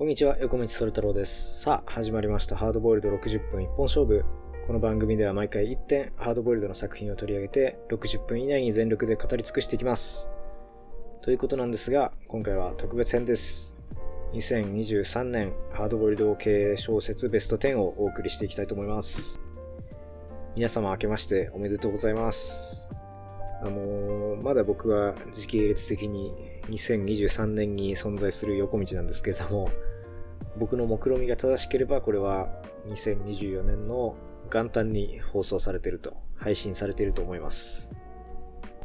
こんにちは、横道それ太郎です。さあ、始まりました。ハードボイルド60分一本勝負。この番組では毎回1点、ハードボイルドの作品を取り上げて、60分以内に全力で語り尽くしていきます。ということなんですが、今回は特別編です。2023年、ハードボイルド系小説ベスト10をお送りしていきたいと思います。皆様明けましておめでとうございます。あのーまだ僕は時系列的に2023年に存在する横道なんですけれども、僕の目論見が正しければこれは2024年の元旦に放送されてると、配信されていると思います。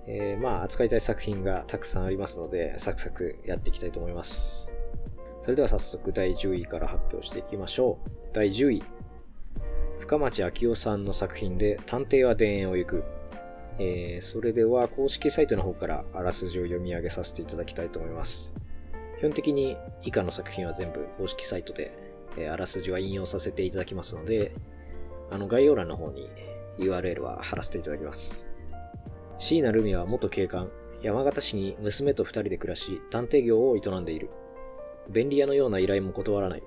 えーまあ扱いたい作品がたくさんありますので、サクサクやっていきたいと思います。それでは早速第10位から発表していきましょう。第10位。深町昭夫さんの作品で探偵は田園を行く。えーそれでは公式サイトの方からあらすじを読み上げさせていただきたいと思います。基本的に以下の作品は全部公式サイトで、えあらすじは引用させていただきますので、あの概要欄の方に URL は貼らせていただきます。椎名留美は元警官、山形市に娘と二人で暮らし、探偵業を営んでいる。便利屋のような依頼も断らない。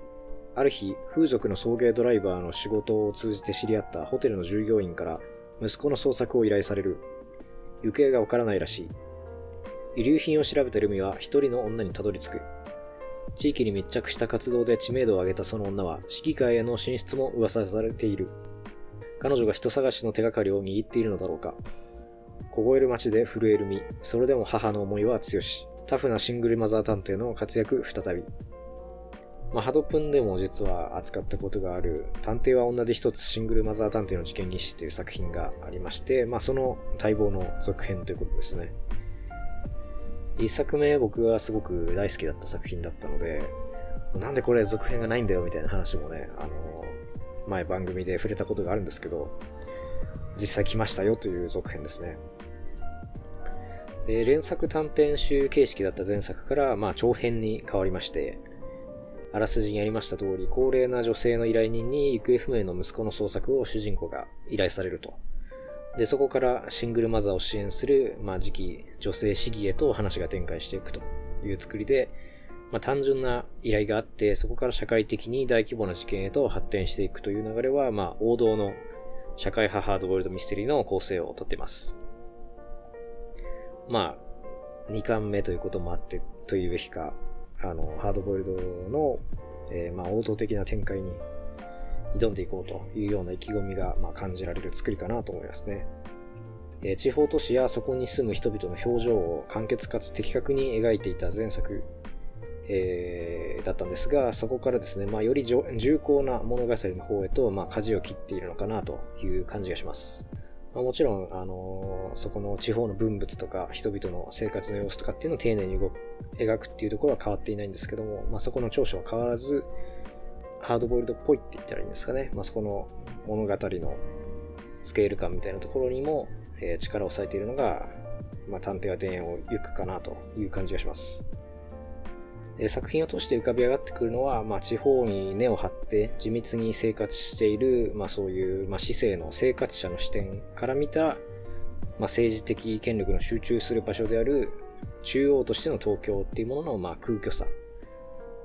ある日、風俗の送迎ドライバーの仕事を通じて知り合ったホテルの従業員から息子の捜索を依頼される。行方がわからないらしい。遺留品を調べたルミは一人の女にたどり着く。地域に密着した活動で知名度を上げたその女は、市議会への進出も噂されている。彼女が人探しの手がかりを握っているのだろうか。凍える街で震える身、それでも母の思いは強し。タフなシングルマザー探偵の活躍再び。まあ、ハドプンでも実は扱ったことがある、探偵は女で一つシングルマザー探偵の事件日誌という作品がありまして、まあ、その待望の続編ということですね。一作目僕はすごく大好きだった作品だったので、なんでこれ続編がないんだよみたいな話もね、あの、前番組で触れたことがあるんですけど、実際来ましたよという続編ですね。で、連作短編集形式だった前作から、まあ、長編に変わりまして、あらすじにありました通り、高齢な女性の依頼人に行方不明の息子の捜索を主人公が依頼されると。で、そこからシングルマザーを支援する、まあ、次期女性市議へと話が展開していくという作りで、まあ、単純な依頼があって、そこから社会的に大規模な事件へと発展していくという流れは、まあ、王道の社会派ハードボイルドミステリーの構成をとっています。まあ、2巻目ということもあってというべきか、あの、ハードボイルドの、えーまあ、王道的な展開に挑んでいこうというような意気込みが、まあ、感じられる作りかなと思いますね。えー地方都市やそこに住む人々の表情を簡潔かつ的確に描いていた前作、えーだったんですが、そこからですね、まあ、より重厚な物語の方へと、まあ、舵を切っているのかなという感じがします。まあ、もちろん、あのーそこの地方の文物とか人々の生活の様子とかっていうのを丁寧に動描くっていうところは変わっていないんですけども、まあ、そこの長所は変わらず、ハードボイルドっぽいって言ったらいいんですかね。まあ、そこの物語のスケール感みたいなところにも、えー力を割いているのが、まあ、探偵は田園を行くかなという感じがします。え作品を通して浮かび上がってくるのは、まあ、地方に根を張って地道に生活している、まあ、そういう、まあ、市政の生活者の視点から見た、ま、政治的権力の集中する場所である中央としての東京っていうものの、ま、空虚さ。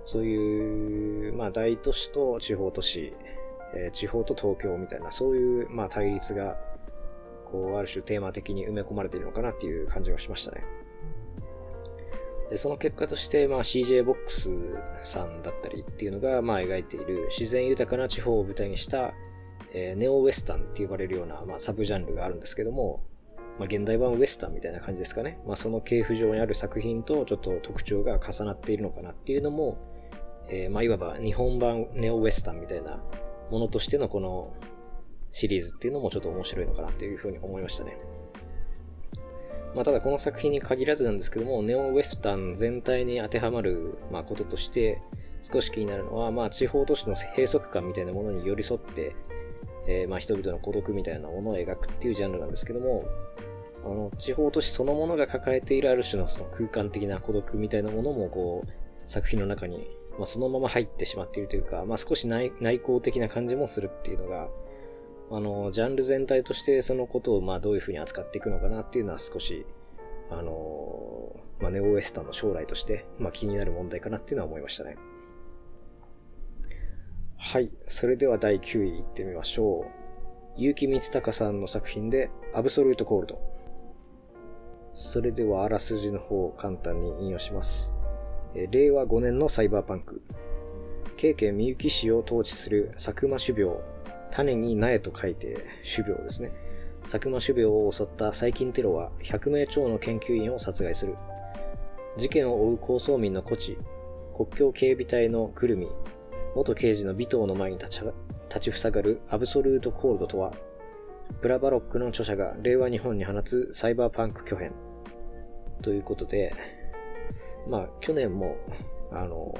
そういう、まあ、大都市と地方都市、えー地方と東京みたいな、そういう、まあ、対立が、こう、ある種テーマ的に埋め込まれているのかなっていう感じがしましたね。で、その結果として、まあ、CJ ボックスさんだったりっていうのが、まあ、描いている自然豊かな地方を舞台にした、えーネオウエスタンって呼ばれるような、まあ、サブジャンルがあるんですけども、まあ、現代版ウエスタンみたいな感じですかね。まあ、その系譜上にある作品とちょっと特徴が重なっているのかなっていうのも、えーまあ、いわば日本版ネオウエスタンみたいなものとしてのこのシリーズっていうのもちょっと面白いのかなっていうふうに思いましたね。まあ、ただこの作品に限らずなんですけども、ネオウエスタン全体に当てはまる、ま、こととして、少し気になるのは、まあ、地方都市の閉塞感みたいなものに寄り添って、えーま、人々の孤独みたいなものを描くっていうジャンルなんですけども、あの、地方都市そのものが抱えているある種のその空間的な孤独みたいなものも、こう、作品の中に、まあ、そのまま入ってしまっているというか、まあ、少し内内向的な感じもするっていうのが、あの、ジャンル全体としてそのことを、まあ、どういうふうに扱っていくのかなっていうのは少し、あの、まあ、ネオウエスタンの将来として、まあ、気になる問題かなっていうのは思いましたね。はい。それでは第9位いってみましょう。結城光隆さんの作品で、アブソルートコールド。それではあらすじの方を簡単に引用します。令和5年のサイバーパンク。京家みゆき市を統治する佐久間種苗。種に苗と書いて種苗ですね。佐久間種苗を襲った最近テロは100名超の研究員を殺害する。事件を追う高層民のコチ、国境警備隊のくるみ、元刑事の尾藤の前に立ち立ちふさがるアブソルートコールドとは、プラバロックの著者が令和日本に放つサイバーパンク巨編。ということで、まあ、去年も、あの、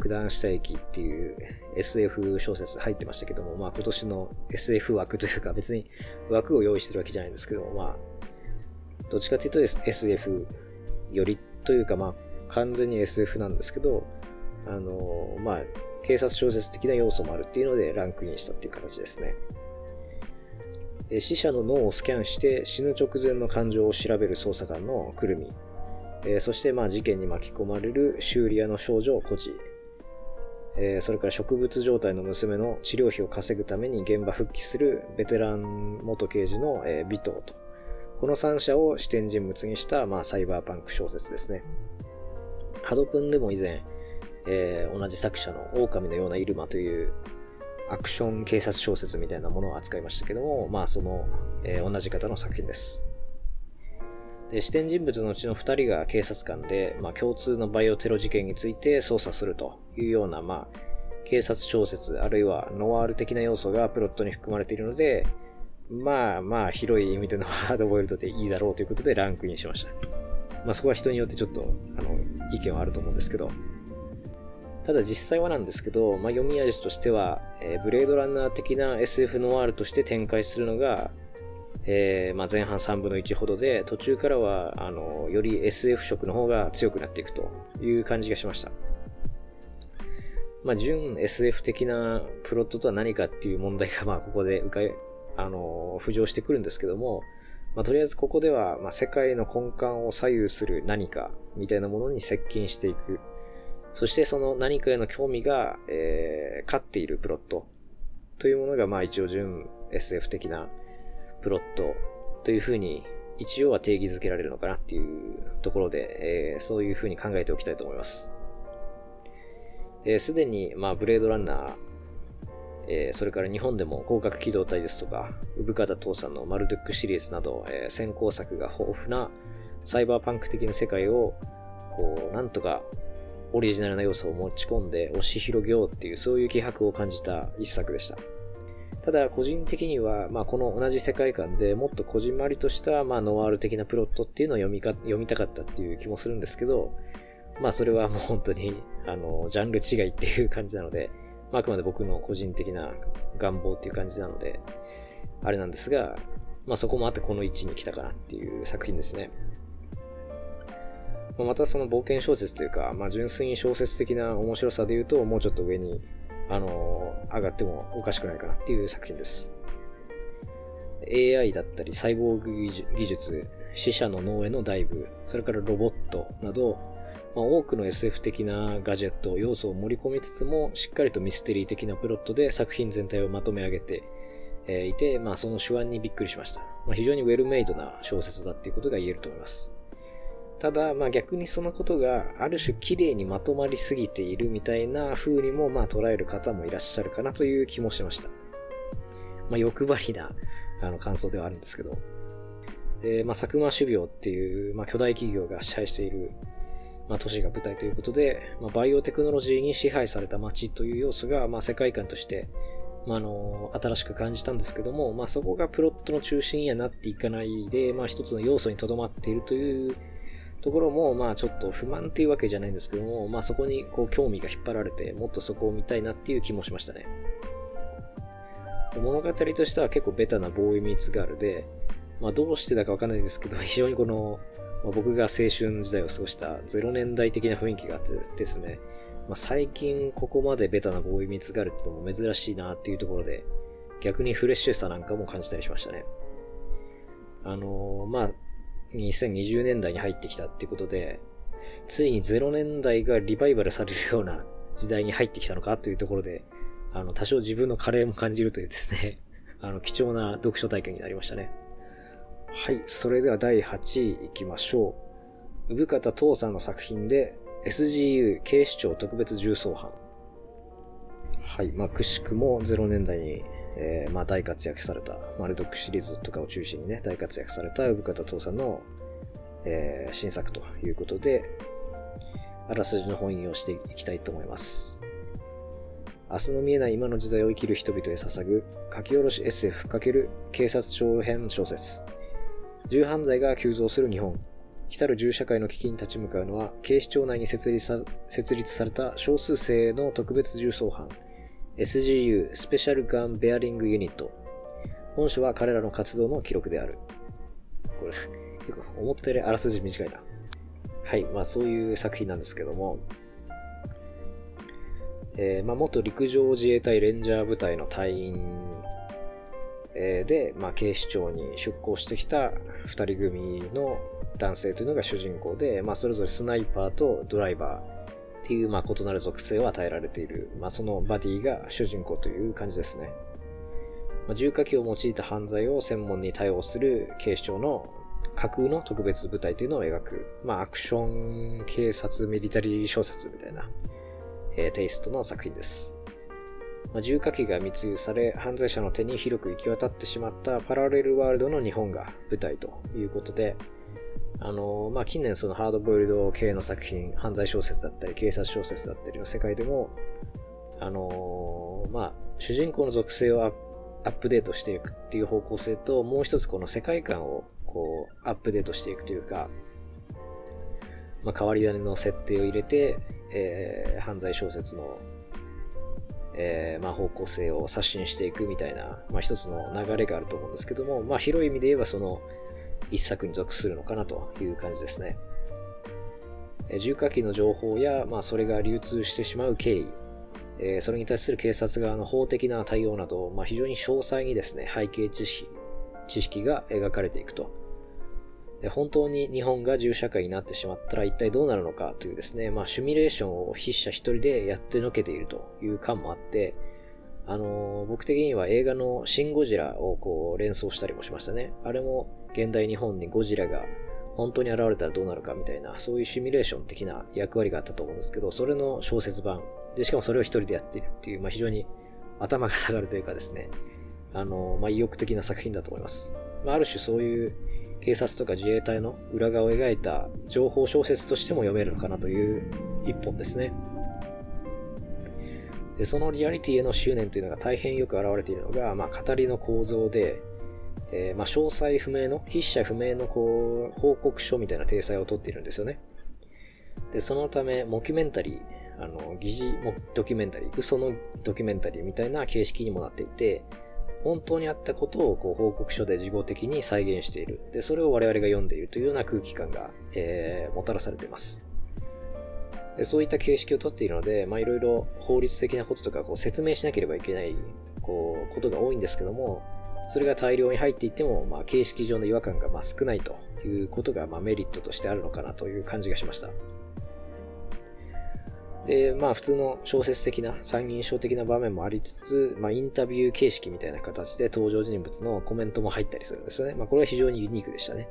九段下駅っていう SF 小説入ってましたけども、まあ今年の SF 枠というか別に枠を用意してるわけじゃないんですけども、まあ、どっちかというと SF よりというかまあ完全に SF なんですけど、あの、まあ、警察小説的な要素もあるっていうのでランクインしたっていう形ですね。死者の脳をスキャンして死ぬ直前の感情を調べる捜査官のくるみ。えそしてまあ事件に巻き込まれる修理屋の少女コジ。それから植物状態の娘の治療費を稼ぐために現場復帰するベテラン元刑事のえ、尾藤と。この3者を視点人物にした、まあ、サイバーパンク小説ですね。ハドプンでも以前、えー、同じ作者の狼のようなイルマというアクション警察小説みたいなものを扱いましたけども、まあその、えー、同じ方の作品です。で、視点人物のうちの2人が警察官で、まあ共通のバイオテロ事件について捜査するというような、まあ警察小説、あるいはノワール的な要素がプロットに含まれているので、まあまあ広い意味でのハードボイルドでいいだろうということでランクインしました。まあそこは人によってちょっと、あの、意見はあると思うんですけど、ただ実際はなんですけど、まあ、読み味としては、えー、ブレードランナー的な SF ノワールとして展開するのが、えー、まあ、前半3分の1ほどで、途中からは、あの、より SF 色の方が強くなっていくという感じがしました。まあ、純 SF 的なプロットとは何かっていう問題が、まあ、ここでうかあの、浮上してくるんですけども、まあ、とりあえずここでは、まあ、世界の根幹を左右する何かみたいなものに接近していくそしてその何かへの興味が、えー、勝っているプロットというものが、まあ一応純 SF 的なプロットというふうに一応は定義づけられるのかなっていうところで、えー、そういうふうに考えておきたいと思います。すでに、まあ、ブレードランナー、えー、それから日本でも広角機動隊ですとか、産方父さんのマルドゥックシリーズなど、えー、先行作が豊富なサイバーパンク的な世界を、こう、なんとかオリジナルな要素を持ち込んで押し広げようっていうそういう気迫を感じた一作でした。ただ個人的には、まあ、この同じ世界観でもっとこじんまりとした、まあ、ノワール的なプロットっていうのを読みか読みたかったっていう気もするんですけど、まあそれはもう 本当に、あの、ジャンル違いっていう感じなので、まあ、あくまで僕の個人的な願望っていう感じなので、あれなんですが、まあそこもあってこの位置に来たかなっていう作品ですね。またその冒険小説というか、まあ、純粋に小説的な面白さで言うと、もうちょっと上に、あの、上がってもおかしくないかなっていう作品です。AI だったり、サイボーグ技術、死者の脳へのダイブ、それからロボットなど、まあ、多くの SF 的なガジェット、要素を盛り込みつつも、しっかりとミステリー的なプロットで作品全体をまとめ上げて、えいて、まあ、その手腕にびっくりしました。まあ、非常にウェルメイドな小説だっていうことが言えると思います。ただ、まあ逆にそのことがある種綺麗にまとまりすぎているみたいな風にもまあ捉える方もいらっしゃるかなという気もしました。まあ欲張りなあの感想ではあるんですけど。で、まあ佐久間種苗っていうまあ巨大企業が支配しているまあ都市が舞台ということで、まあバイオテクノロジーに支配された街という要素がまあ世界観としてまあ、あの、新しく感じたんですけども、まあ、そこがプロットの中心にはなっていかないで、まあ、一つの要素にとどまっているというところも、まあちょっと不満っていうわけじゃないんですけども、まあそこにこう興味が引っ張られて、もっとそこを見たいなっていう気もしましたね。物語としては結構ベタなボーイミーツガールで、まあどうしてだかわかんないですけど、非常にこの、まあ、僕が青春時代を過ごした0年代的な雰囲気があってですね、まあ、最近ここまでベタなボーイミーツガールってのも珍しいなっていうところで、逆にフレッシュさなんかも感じたりしましたね。あのー、まあ、2020年代に入ってきたってことで、ついに0年代がリバイバルされるような時代に入ってきたのかというところで、あの、多少自分のカレーも感じるというですね、あの、貴重な読書体験になりましたね。はい、それでは第8位いきましょう。産方父さんの作品で SGU 警視庁特別重装班。はい、まあ、くしくも0年代に、えー、まあ、大活躍された、マルドックシリーズとかを中心にね、大活躍された産方父さんの、えー、新作ということで、あらすじの本引をしていきたいと思います。明日の見えない今の時代を生きる人々へ捧ぐ書き下ろし SF× 警察長編小説。銃犯罪が急増する日本。来たる銃社会の危機に立ち向かうのは、警視庁内に設立さ設立された少数生の特別重装班、SGU スペシャルガンベアリングユニット。本書は彼らの活動の記録である。これ、思ったよりあらすじ短いな。はい、まあそういう作品なんですけども、えー、まあ元陸上自衛隊レンジャー部隊の隊員で、まあ、警視庁に出向してきた2人組の男性というのが主人公で、まあ、それぞれスナイパーとドライバーっていう、まあ、異なる属性を与えられている、まあ、そのバディが主人公という感じですね。まあ、重火器を用いた犯罪を専門に対応する警視庁の架空の特別部隊というのを描く、まあ、アクション警察ミリタリー小説みたいな、えー、テイストの作品です。まあ、重火器が密輸され、犯罪者の手に広く行き渡ってしまったパラレルワールドの日本が舞台ということで、あの、まあ、近年そのハードボイルド系の作品、犯罪小説だったり、警察小説だったりの世界でも、あの、まあ、主人公の属性をアップデートしていくっていう方向性と、もう一つこの世界観をこう、アップデートしていくというか、まあ、変わり種の設定を入れて、えー、犯罪小説のえー、まあ、方向性を刷新していくみたいな、まあ、一つの流れがあると思うんですけども、まあ、広い意味で言えばその一作に属するのかなという感じですね。重火器の情報や、まあ、それが流通してしまう経緯、え、それに対する警察側の法的な対応など、まあ、非常に詳細にですね、背景知識知識が描かれていくと。で本当に日本が銃社会になってしまったら一体どうなるのかというですね、まあシミュレーションを筆者一人でやってのけているという感もあって、あのー、僕的には映画のシン・ゴジラをこう連想したりもしましたね。あれも現代日本にゴジラが本当に現れたらどうなるかみたいな、そういうシミュレーション的な役割があったと思うんですけど、それの小説版。で、しかもそれを一人でやっているっていう、まあ非常に頭が下がるというかですね、あの、まあ意欲的な作品だと思います。まあある種そういう警察とか自衛隊の裏側を描いた情報小説としても読めるのかなという一本ですね。でそのリアリティへの執念というのが大変よく表れているのが、まあ、語りの構造で、えー、まあ、詳細不明の、筆者不明のこう報告書みたいな体裁をとっているんですよね。で、そのため、モキュメンタリー、あの、疑似ドキュメンタリー、嘘のドキュメンタリーみたいな形式にもなっていて、本当にあったことをこう報告書で事後的に再現している。で、それを我々が読んでいるというような空気感が、えー、もたらされています。でそういった形式をとっているので、まいろいろ法律的なこととかこう説明しなければいけないこうことが多いんですけども、それが大量に入っていっても、まあ、形式上の違和感がま少ないということがまメリットとしてあるのかなという感じがしました。で、まあ普通の小説的な、参議院賞的な場面もありつつ、まあインタビュー形式みたいな形で登場人物のコメントも入ったりするんですよね。まあこれは非常にユニークでしたね。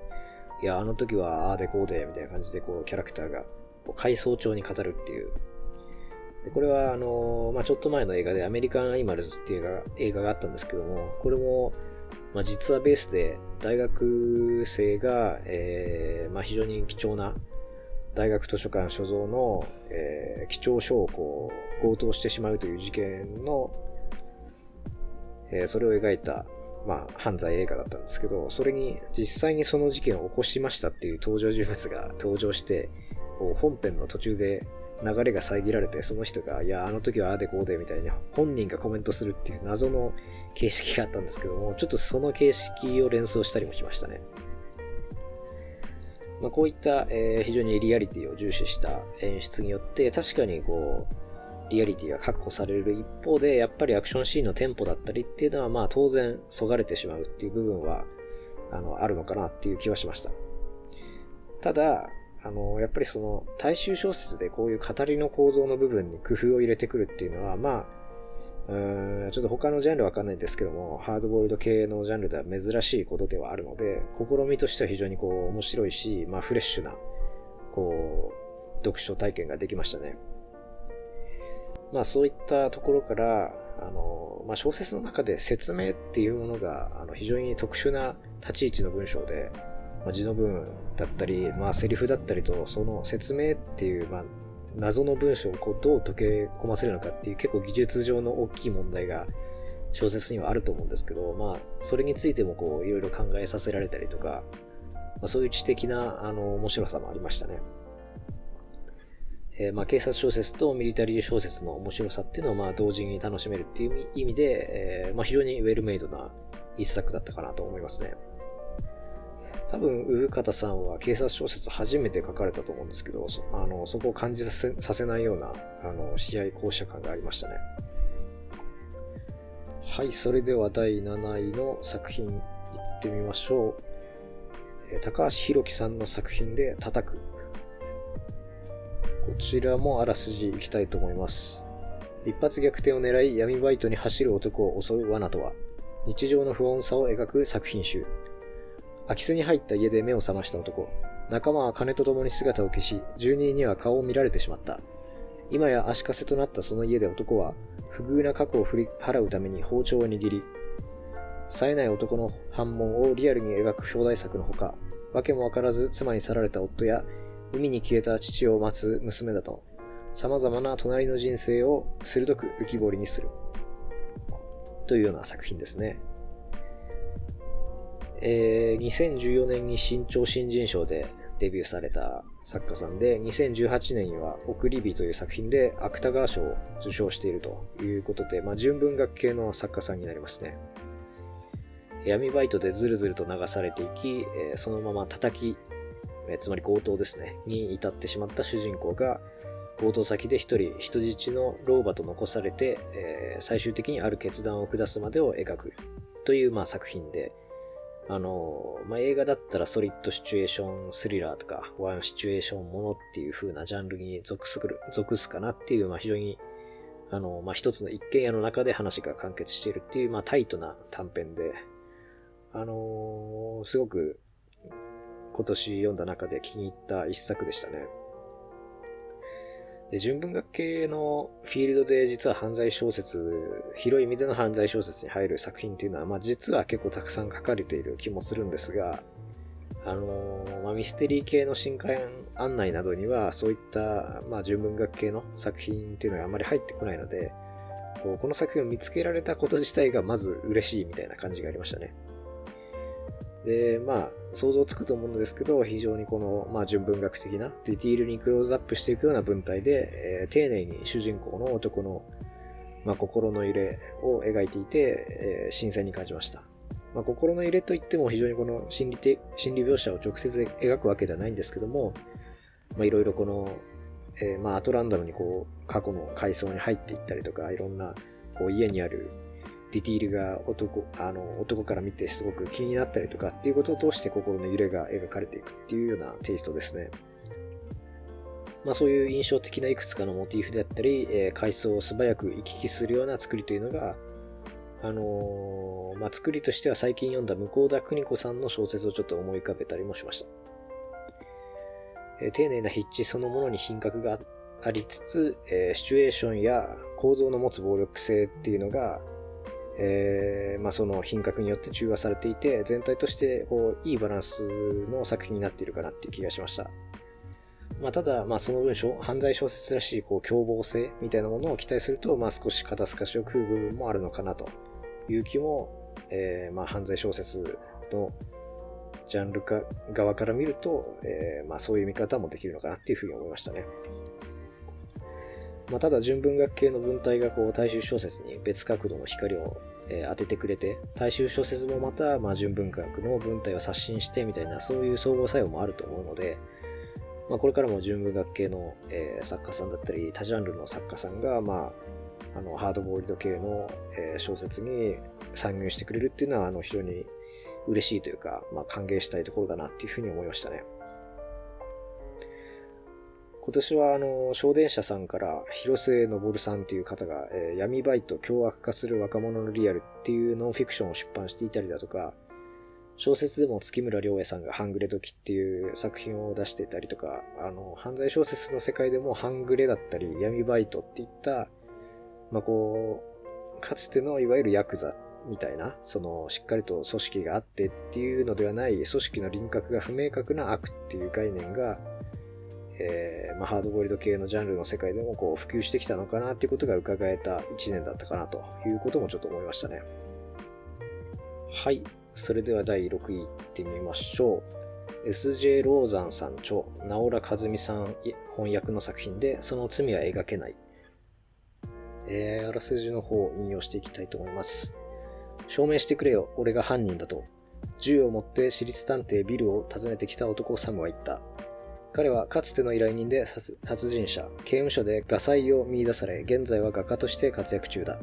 いや、あの時はああでこうで、みたいな感じでこうキャラクターが回想調に語るっていう。で、これはあのまあちょっと前の映画でアメリカンアニマルズっていう映画があったんですけども、これも、まあ実はベースで大学生が、えー、まあ非常に貴重な大学図書館所蔵の、えー、貴重書をこう強盗してしまうという事件の、えー、それを描いた、まあ、犯罪映画だったんですけど、それに実際にその事件を起こしましたっていう登場人物が登場して、本編の途中で流れが遮られて、その人が、いや、あの時はああでこうでみたいな、本人がコメントするっていう謎の形式があったんですけども、ちょっとその形式を連想したりもしましたね。まあ、こういった、えー、非常にリアリティを重視した演出によって、確かにこう、リアリティが確保される一方で、やっぱりアクションシーンのテンポだったりっていうのは、まあ当然、そがれてしまうっていう部分は、あの、あるのかなっていう気はしました。ただ、あの、やっぱりその、大衆小説でこういう語りの構造の部分に工夫を入れてくるっていうのは、まあ、うんちょっと他のジャンルわかんないんですけども、ハードボイルド系のジャンルでは珍しいことではあるので、試みとしては非常にこう面白いし、まあフレッシュな、こう、読書体験ができましたね。まあそういったところから、あの、まあ小説の中で説明っていうものが、あの非常に特殊な立ち位置の文章で、まあ、字の文だったり、まあセリフだったりと、その説明っていう、まあ謎の文章をこうどう溶け込ませるのかっていう結構技術上の大きい問題が小説にはあると思うんですけど、まあ、それについてもこういろいろ考えさせられたりとか、まあ、そういう知的なあの面白さもありましたね。えー、まあ警察小説とミリタリー小説の面白さっていうのをまあ同時に楽しめるっていう意味で、えー、まあ非常にウェルメイドな一作だったかなと思いますね。多分、産方さんは警察小説初めて書かれたと思うんですけど、そあのそこを感じさせさせないようなあの試合校舎感がありましたね。はい、それでは第7位の作品いってみましょう。え高橋宏樹さんの作品で叩く。こちらもあらすじいきたいと思います。一発逆転を狙い闇バイトに走る男を襲う罠とは、日常の不穏さを描く作品集。空き巣に入った家で目を覚ました男。仲間は金と共に姿を消し、住人には顔を見られてしまった。今や足かせとなったその家で男は、不遇な過去を振り払うために包丁を握り、冴えない男の反問をリアルに描く表題作のほか、わけもわからず妻に去られた夫や、海に消えた父を待つ娘だと、様々な隣の人生を鋭く浮き彫りにする。というような作品ですね。えー、2014年に新潮新人賞でデビューされた作家さんで、2018年には送り火という作品で芥川賞を受賞しているということで、まあ、純文学系の作家さんになりますね。闇バイトでずるずると流されていき、えー、そのまま叩き、えー、つまり強盗ですね、に至ってしまった主人公が、強盗先で一人人質の老婆と残されて、えー、最終的にある決断を下すまでを描くという、まあ、作品で、あの、まあ、映画だったらソリッドシチュエーションスリラーとか、ワンシチュエーションものっていう風なジャンルに属する、属すかなっていう、まあ、非常に、あの、まあ、一つの一軒家の中で話が完結しているっていう、まあ、タイトな短編で、あのー、すごく今年読んだ中で気に入った一作でしたね。で、純文学系のフィールドで実は犯罪小説、広い意味での犯罪小説に入る作品っていうのは、まあ実は結構たくさん書かれている気もするんですが、あのー、まあ、ミステリー系の新刊案内などには、そういった、まあ、純文学系の作品っていうのがあまり入ってこないので、こうこの作品を見つけられたこと自体がまず嬉しいみたいな感じがありましたね。で、まあ、想像つくと思うんですけど、非常にこの、まあ、純文学的なディティールにクローズアップしていくような文体で、えー、丁寧に主人公の男の、まあ、心の揺れを描いていて、えー、新鮮に感じました。まあ、心の揺れといっても非常にこの心理的、心理描写を直接描くわけではないんですけども、まあ、いろいろこの、えー、まあ、アトランダムにこう、過去の階層に入っていったりとか、いろんな、こう、家にあるディティールが男、あの、男から見てすごく気になったりとかっていうことを通して心の揺れが描かれていくっていうようなテイストですね。まあそういう印象的ないくつかのモチーフであったり、えー、階層を素早く行き来するような作りというのが、あのー、まあ作りとしては最近読んだ向田邦子さんの小説をちょっと思い浮かべたりもしました。えー、丁寧な筆致そのものに品格がありつつ、えー、シチュエーションや構造の持つ暴力性っていうのが、えー、まあ、その品格によって中和されていて、全体としてこういいバランスの作品になっているかなっていう気がしました。まあ、ただ、まあ、その文章、犯罪小説らしいこう凶暴性みたいなものを期待すると、まあ、少し肩透かしを食う部分もあるのかなという気も、えー、まあ、犯罪小説のジャンルか側から見ると、えー、まあ、そういう見方もできるのかなっていうふうに思いましたね。まあ、ただ純文学系の文体がこう大衆小説に別角度の光を、えー、当ててくれて、大衆小説もまた、まあ、純文学の文体を刷新してみたいな、そういう総合作用もあると思うので、まあ、これからも純文学系の、えー、作家さんだったり、多ジャンルの作家さんが、まあ、あの、ハードボイルド系の、えー、小説に参入してくれるっていうのは、あの、非常に嬉しいというか、まあ、歓迎したいところだなっていうふうに思いましたね。今年はあの、小電車さんから広末昇さんっていう方が、えー、闇バイト凶悪化する若者のリアルっていうノンフィクションを出版していたりだとか、小説でも月村良也さんが半グレ時っていう作品を出してたりとか、あの、犯罪小説の世界でも半グレだったり闇バイトっていった、まあ、こう、かつてのいわゆるヤクザみたいな、その、しっかりと組織があってっていうのではない、組織の輪郭が不明確な悪っていう概念が、えー、まあ、ハードボイルド系のジャンルの世界でもこう普及してきたのかなっていうことが伺えた1年だったかなということもちょっと思いましたね。はい。それでは第6位いってみましょう。SJ ローザンさん著、直良和美さん翻訳の作品で、その罪は描けない。えー、あらすじの方を引用していきたいと思います。証明してくれよ、俺が犯人だと。銃を持って私立探偵ビルを訪ねてきた男サムは言った。彼はかつての依頼人で殺人者、刑務所で画才を見出され、現在は画家として活躍中だ。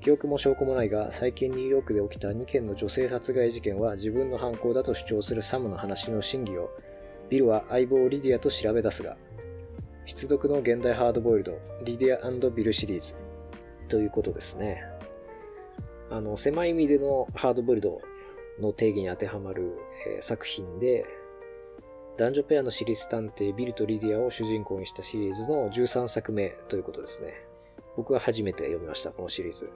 記憶も証拠もないが、最近ニューヨークで起きた2件の女性殺害事件は自分の犯行だと主張するサムの話の真偽を、ビルは相棒リディアと調べ出すが、必読の現代ハードボイルド、リディアビルシリーズ、ということですね。あの、狭い意味でのハードボイルドの定義に当てはまる、えー、作品で、男女ペアの私立探偵ビルとリディアを主人公にしたシリーズの13作目ということですね。僕は初めて読みました、このシリーズ。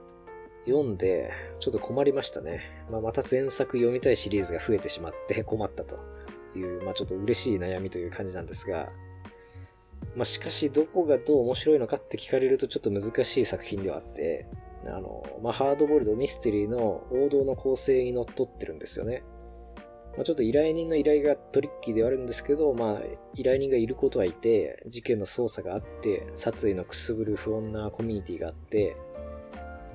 読んで、ちょっと困りましたね。まあ、また前作読みたいシリーズが増えてしまって困ったという、まあ、ちょっと嬉しい悩みという感じなんですが、まあ、しかしどこがどう面白いのかって聞かれるとちょっと難しい作品ではあって、あの、まあ、ハードボイルドミステリーの王道の構成にのっとってるんですよね。まあ、ちょっと依頼人の依頼がトリッキーではあるんですけど、まあ、依頼人がいることはいて、事件の捜査があって、殺意のくすぶる不穏なコミュニティがあって、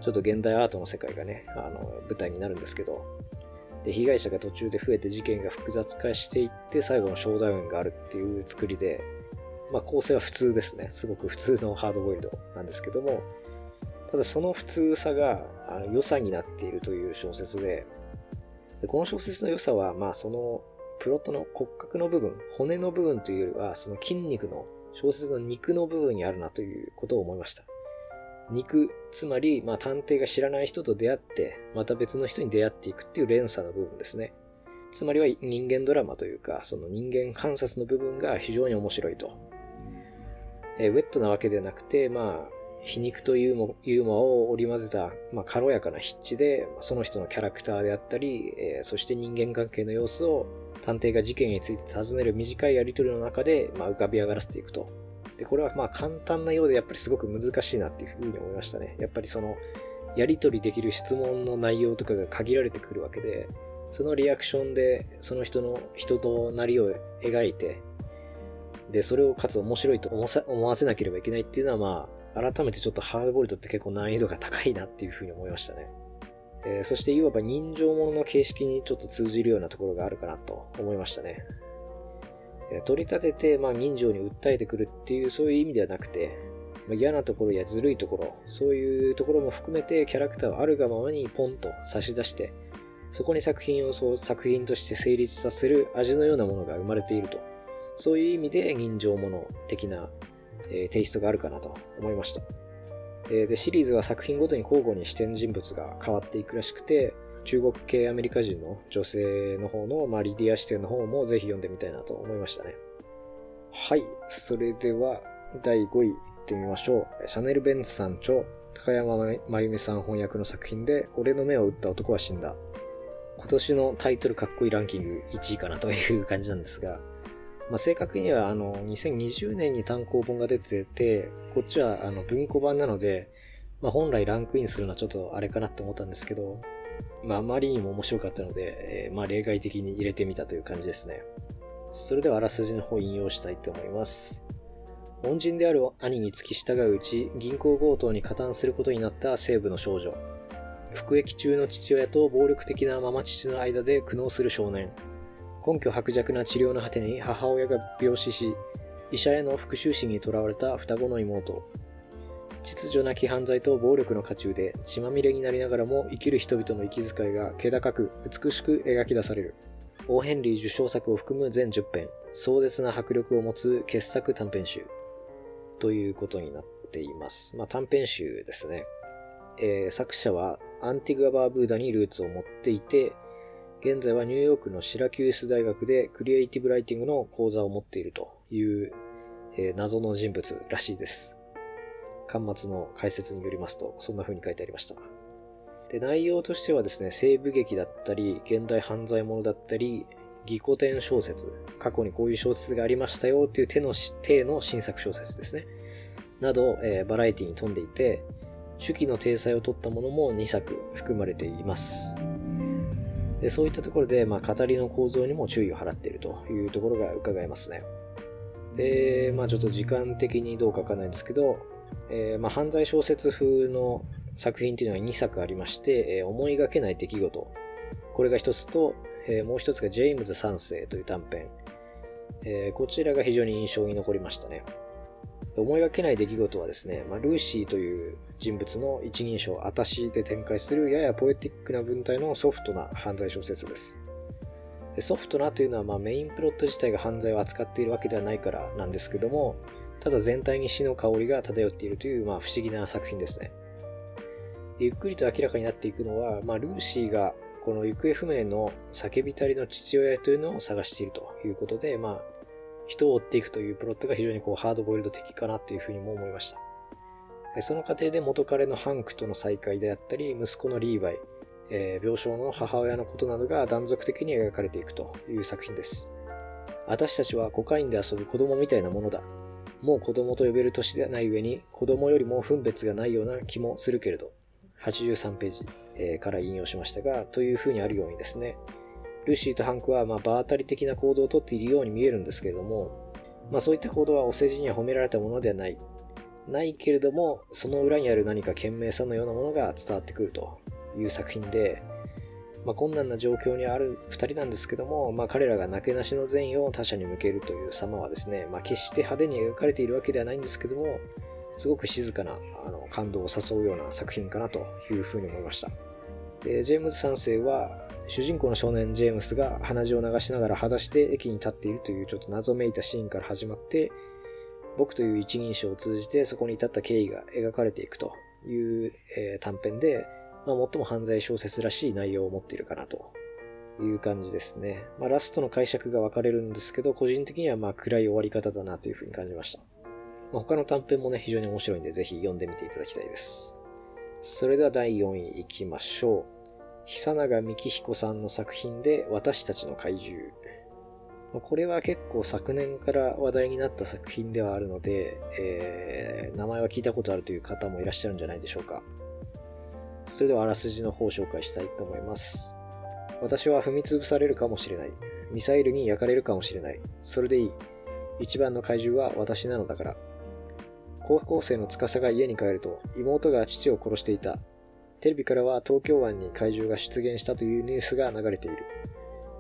ちょっと現代アートの世界がね、あの、舞台になるんですけど、で、被害者が途中で増えて事件が複雑化していって、最後のショーダウンがあるっていう作りで、まあ、構成は普通ですね。すごく普通のハードボイルドなんですけども、ただその普通さがあの良さになっているという小説で、で、この小説の良さは、まあそのプロットの骨格の部分、骨の部分というよりは、その筋肉の、小説の肉の部分にあるなということを思いました。肉、つまり、まあ探偵が知らない人と出会って、また別の人に出会っていくっていう連鎖の部分ですね。つまりは人間ドラマというか、その人間観察の部分が非常に面白いと。えー、ウェットなわけではなくて、まあ、皮肉とユーモユーモアを織り交ぜた、まあ、軽やかな筆致で、その人のキャラクターであったり、えー、そして人間関係の様子を探偵が事件について尋ねる短いやりとりの中で、まあ、浮かび上がらせていくと。で、これはまあ簡単なようでやっぱりすごく難しいなっていうふうに思いましたね。やっぱりその、やりとりできる質問の内容とかが限られてくるわけで、そのリアクションでその人の人となりを描いて、で、それをかつ面白いと思わせなければいけないっていうのはまあ、改めてちょっとハードボイルドって結構難易度が高いなっていうふうに思いましたね。えー、そしていわば人情ものの形式にちょっと通じるようなところがあるかなと思いましたね。えー、取り立てて、まあ、人情に訴えてくるっていうそういう意味ではなくて、まあ、嫌なところやずるいところ、そういうところも含めてキャラクターをあるがままにポンと差し出して、そこに作品をそう作品として成立させる味のようなものが生まれていると。そういう意味で人情もの的なえ、テイストがあるかなと思いました。え、で、シリーズは作品ごとに交互に視点人物が変わっていくらしくて、中国系アメリカ人の女性の方の、まあ、リディア視点の方もぜひ読んでみたいなと思いましたね。はい。それでは、第5位いってみましょう。シャネル・ベンツさん著、高山真由美さん翻訳の作品で、俺の目を打った男は死んだ。今年のタイトルかっこいいランキング1位かなという感じなんですが、まあ、正確にはあの2020年に単行本が出てて、こっちはあの文庫版なので、まあ、本来ランクインするのはちょっとあれかなって思ったんですけど、まあ、まりにも面白かったので、えー、まあ、例外的に入れてみたという感じですね。それではあらすじの方引用したいと思います。恩人である兄に付き従ううち、銀行強盗に加担することになった西部の少女。服役中の父親と暴力的なママ父の間で苦悩する少年。根拠薄弱な治療の果てに母親が病死し、医者への復讐心にとらわれた双子の妹。秩序なき犯罪と暴力の渦中で血まみれになりながらも生きる人々の息遣いが気高く美しく描き出される。オーヘンリー受賞作を含む全10編、壮絶な迫力を持つ傑作短編集ということになっています。まあ、短編集ですね。えー、作者はアンティグア・バーブーダにルーツを持っていて、現在はニューヨークのシラキュース大学でクリエイティブライティングの講座を持っているという、えー、謎の人物らしいです。端末の解説によりますと、そんな風に書いてありました。で、内容としてはですね、西部劇だったり、現代犯罪者だったり、義古典小説、過去にこういう小説がありましたよっていう手の、手の新作小説ですね。など、えー、バラエティに富んでいて、手記の体裁を取ったものも2作含まれています。でそういったところで、まあ、語りの構造にも注意を払っているというところが伺えますね。で、まあちょっと時間的にどうかわかんないんですけど、えー、まあ犯罪小説風の作品っていうのが2作ありまして、えー、思いがけない出来事。これが一つと、えー、もう一つがジェームズ3世という短編。え、こちらが非常に印象に残りましたね。思いがけない出来事はですね、まあ、ルーシーという人物の一人称、あたしで展開するややポエティックな文体のソフトな犯罪小説です。でソフトなというのはまメインプロット自体が犯罪を扱っているわけではないからなんですけども、ただ全体に死の香りが漂っているというまあ不思議な作品ですね。でゆっくりと明らかになっていくのは、まあ、ルーシーがこの行方不明の叫びたりの父親というのを探しているということで、まあ、人を追っていくというプロットが非常にこうハードボイルド的かなというふうにも思いました。その過程で元彼のハンクとの再会であったり、息子のリーバイ、えー、病床の母親のことなどが断続的に描かれていくという作品です。私たちはコカインで遊ぶ子供みたいなものだ。もう子供と呼べる年ではない上に子供よりも分別がないような気もするけれど、83ページ、えから引用しましたが、というふうにあるようにですね、ルーシーとハンクはま場当たり的な行動をとっているように見えるんですけれども、まあそういった行動はお世辞には褒められたものではない。ないけれども、その裏にある何か賢明さのようなものが伝わってくるという作品で、まあ、困難な状況にある2人なんですけども、まあ、彼らがなけなしの善意を他者に向けるという様はですね、まあ、決して派手に描かれているわけではないんですけども、すごく静かなあの感動を誘うような作品かなというふうに思いました。でジェームズ3世は主人公の少年ジェームスが鼻血を流しながら裸足で駅に立っているというちょっと謎めいたシーンから始まって僕という一人称を通じてそこに至った経緯が描かれていくという、え、短編で、まあ、最も犯罪小説らしい内容を持っているかなという感じですね。まあ、ラストの解釈が分かれるんですけど、個人的にはまあ暗い終わり方だなというふうに感じました。まあ、他の短編もね、非常に面白いんで、ぜひ読んでみていただきたいです。それでは第4位行きましょう。久永幹彦さんの作品で、私たちの怪獣。これは結構昨年から話題になった作品ではあるので、えー、名前は聞いたことあるという方もいらっしゃるんじゃないでしょうか。それではあらすじの方を紹介したいと思います。私は踏み潰されるかもしれない。ミサイルに焼かれるかもしれない。それでいい。一番の怪獣は私なのだから。高校生の司が家に帰ると妹が父を殺していた。テレビからは東京湾に怪獣が出現したというニュースが流れている。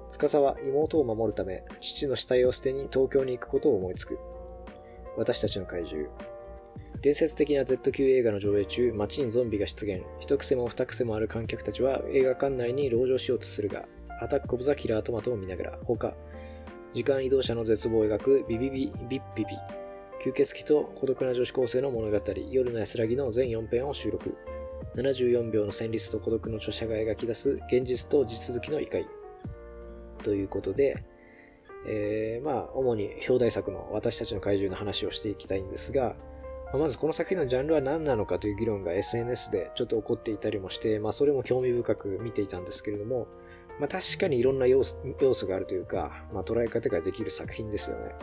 司は妹を守るため父の死体を捨てに東京に行くことを思いつく。私たちの怪獣。伝説的な Z 級映画の上映中、街にゾンビが出現。一癖も二癖もある観客たちは映画館内に籠城しようとするが、アタックオブザキラートマトを見ながら、他、時間移動者の絶望を描くビビビビッビビ吸血鬼と孤独な女子高生の物語、夜の安らぎの全4編を収録。74秒の旋律と孤独の著者が描き出す現実と地続きの異界。ということで、えー、まあ、主に表題作の私たちの怪獣の話をしていきたいんですが、まずこの作品のジャンルは何なのかという議論が SNS でちょっと起こっていたりもして、まあそれも興味深く見ていたんですけれども、まあ確かにいろんな要素があるというか、まあ捉え方ができる作品ですよね。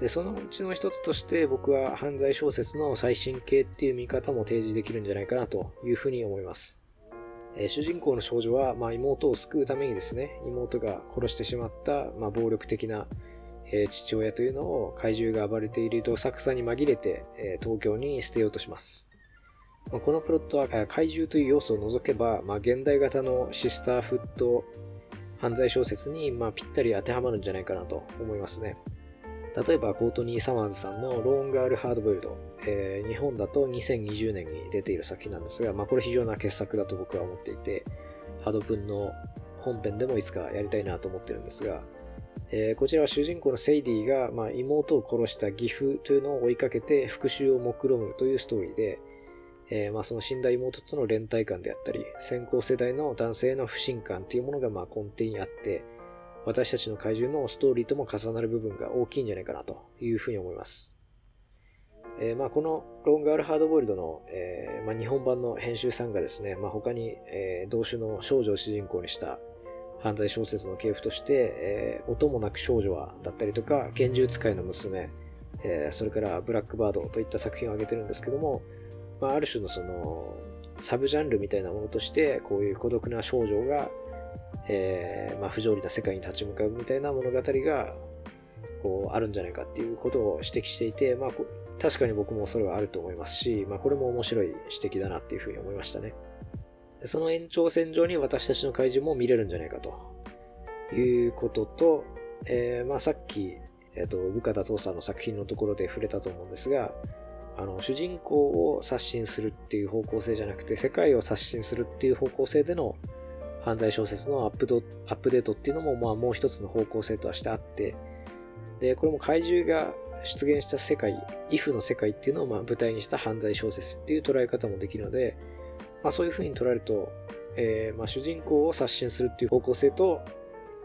で、そのうちの一つとして僕は犯罪小説の最新形っていう見方も提示できるんじゃないかなというふうに思います。えー、主人公の少女は、まあ、妹を救うためにですね、妹が殺してしまった、まあ、暴力的な、えー、父親というのを怪獣が暴れているどさくさに紛れて、えー、東京に捨てようとします。まあ、このプロットは怪獣という要素を除けば、まあ、現代型のシスターフット犯罪小説に、まあ、ぴったり当てはまるんじゃないかなと思いますね。例えば、コートニー・サマーズさんのローンガール・ハードボイルド、えー、日本だと2020年に出ている作品なんですが、まあ、これ非常な傑作だと僕は思っていて、ハード分の本編でもいつかやりたいなと思ってるんですが、えー、こちらは主人公のセイディが、まあ、妹を殺した義父というのを追いかけて復讐を目論むというストーリーで、えー、まあ、その死んだ妹との連帯感であったり、先行世代の男性への不信感というものがまあ根底にあって、私たちの怪獣のストーリーとも重なる部分が大きいんじゃないかなというふうに思います。えー、まあこのロングアルハードボイルドの、えーまあ、日本版の編集さんがですね、まあ、他に、えー、同種の少女を主人公にした犯罪小説の系譜として、え、音もなく少女はだったりとか、拳銃使いの娘、え、それからブラックバードといった作品を挙げてるんですけども、まあ、ある種のその、サブジャンルみたいなものとして、こういう孤独な少女が、えー、まあ、不条理な世界に立ち向かうみたいな物語が、こう、あるんじゃないかっていうことを指摘していて、まあ、確かに僕もそれはあると思いますし、まあ、これも面白い指摘だなっていうふうに思いましたね。その延長線上に私たちの怪獣も見れるんじゃないかということと、えー、まあさっき、え、ー、と、部下田父さんの作品のところで触れたと思うんですが、あの、主人公を刷新するっていう方向性じゃなくて、世界を刷新するっていう方向性での犯罪小説のアップドアップデートっていうのも、まあもう一つの方向性としてあって、で、これも怪獣が出現した世界、イフの世界っていうのをまあ舞台にした犯罪小説っていう捉え方もできるので、まあ、そういう風に捉えると、えー、まあ、主人公を刷新するっていう方向性と、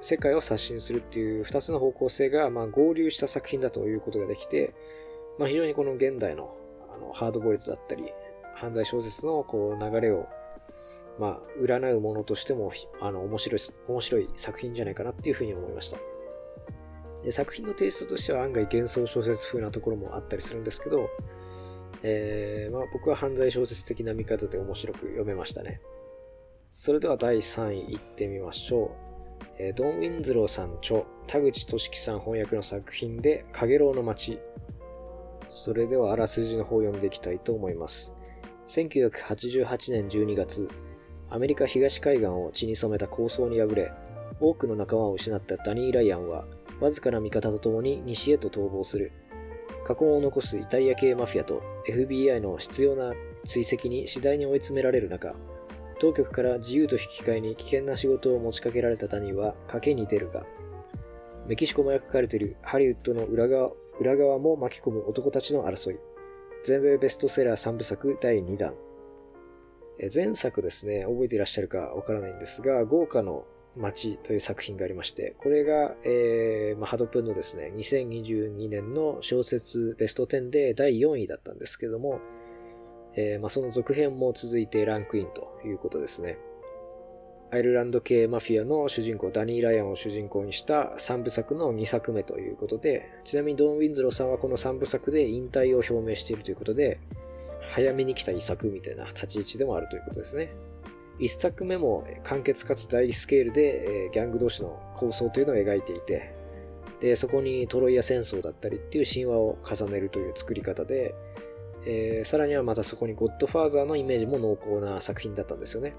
世界を刷新するっていう二つの方向性が、まあ、合流した作品だということができて、まあ、非常にこの現代のあのハードボイルドだったり、犯罪小説のこう流れを、まあ、占うものとしても、あの、面白い、面白い作品じゃないかなっていうふうに思いました。で作品のテイストとしては案外幻想小説風なところもあったりするんですけど、えー、まあ、僕は犯罪小説的な見方で面白く読めましたね。それでは第3位いってみましょう。えー、ドン・ウィンズローさん著、田口俊樹さん翻訳の作品で、かげろうの街。それではあらすじの方を読んでいきたいと思います。1988年12月、アメリカ東海岸を血に染めた構想に敗れ、多くの仲間を失ったダニー・ライアンは、わずかな味方と共に西へと逃亡する。過去を残すイタリア系マフィアと FBI の必要な追跡に次第に追い詰められる中、当局から自由と引き換えに危険な仕事を持ちかけられた谷は賭けに出るが、メキシコも描かれているハリウッドの裏側裏側も巻き込む男たちの争い。全米ベストセラー3部作第2弾。前作ですね、覚えていらっしゃるかわからないんですが、豪華の街という作品がありまして、これが、えー、まあ、ハドプンのですね、2022年の小説ベスト10で第4位だったんですけども、えー、まあ、その続編も続いてランクインということですね。アイルランド系マフィアの主人公ダニー・ライアンを主人公にした3部作の2作目ということで、ちなみにドン・ウィンズローさんはこの3部作で引退を表明しているということで、早めに来た遺作みたいな立ち位置でもあるということですね。一作目も簡潔かつ大スケールで、えギャング同士の構想というのを描いていて、で、そこにトロイア戦争だったりっていう神話を重ねるという作り方で、えー、さらにはまたそこにゴッドファーザーのイメージも濃厚な作品だったんですよね。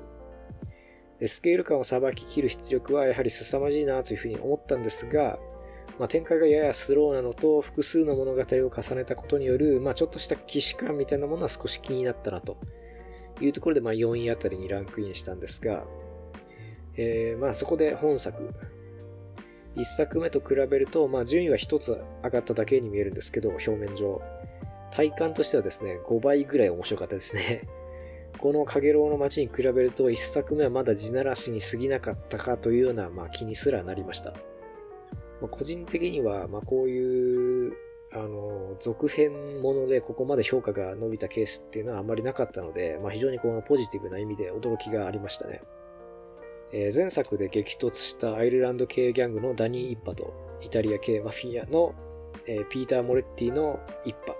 でスケール感をさばききる出力はやはり凄まじいなというふうに思ったんですが、まあ、展開がややスローなのと複数の物語を重ねたことによる、まあ、ちょっとした既視感みたいなものは少し気になったなというところで、まあ、4位あたりにランクインしたんですが、えー、まあそこで本作、1作目と比べると、まあ順位は1つ上がっただけに見えるんですけど、表面上。体感としてはですね、5倍ぐらい面白かったですね。このかげろうの街に比べると、1作目はまだ地ならしに過ぎなかったかというような、まあ、気にすらなりました。まあ、個人的には、まあ、こういうあの、続編ものでここまで評価が伸びたケースっていうのはあまりなかったので、まあ、非常にこのポジティブな意味で驚きがありましたね。えー、前作で激突したアイルランド系ギャングのダニー一派とイタリア系マフィアの、えー、ピーター・モレッティの一派。